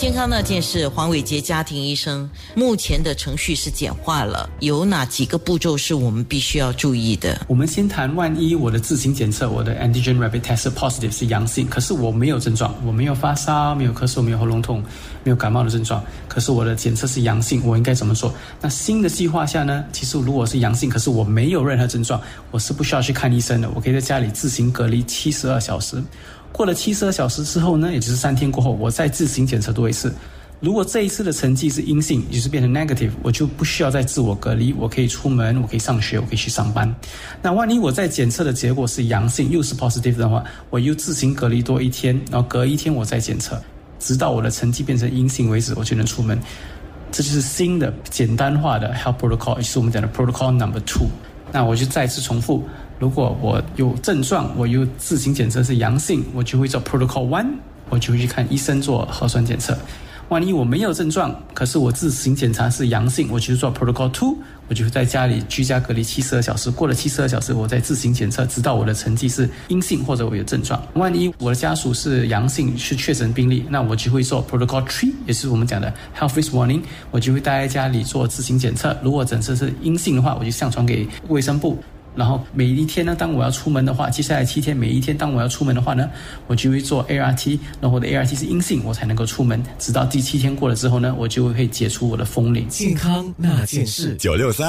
健康那件事，黄伟杰家庭医生，目前的程序是简化了，有哪几个步骤是我们必须要注意的？我们先谈，万一我的自行检测，我的 antigen rapid test positive 是阳性，可是我没有症状，我没有发烧，没有咳嗽，没有喉咙痛，没有感冒的症状，可是我的检测是阳性，我应该怎么做？那新的计划下呢？其实如果是阳性，可是我没有任何症状，我是不需要去看医生的，我可以在家里自行隔离七十二小时。过了七十二小时之后呢，也就是三天过后，我再自行检测多一次。如果这一次的成绩是阴性，也就是变成 negative，我就不需要再自我隔离，我可以出门，我可以上学，我可以去上班。那万一我在检测的结果是阳性，又是 positive 的话，我又自行隔离多一天，然后隔一天我再检测，直到我的成绩变成阴性为止，我就能出门。这就是新的简单化的 health protocol，也是我们讲的 protocol number two。那我就再次重复。如果我有症状，我又自行检测是阳性，我就会做 Protocol One，我就会去看医生做核酸检测。万一我没有症状，可是我自行检查是阳性，我就做 Protocol Two，我就会在家里居家隔离七十二小时。过了七十二小时，我再自行检测，直到我的成绩是阴性或者我有症状。万一我的家属是阳性，是确诊病例，那我就会做 Protocol Three，也是我们讲的 Health Risk Warning，我就会待在家里做自行检测。如果诊测是阴性的话，我就上传给卫生部。然后每一天呢，当我要出门的话，接下来七天每一天当我要出门的话呢，我就会做 ART，然后我的 ART 是阴性，我才能够出门。直到第七天过了之后呢，我就会解除我的封领。健康那件事，九六三。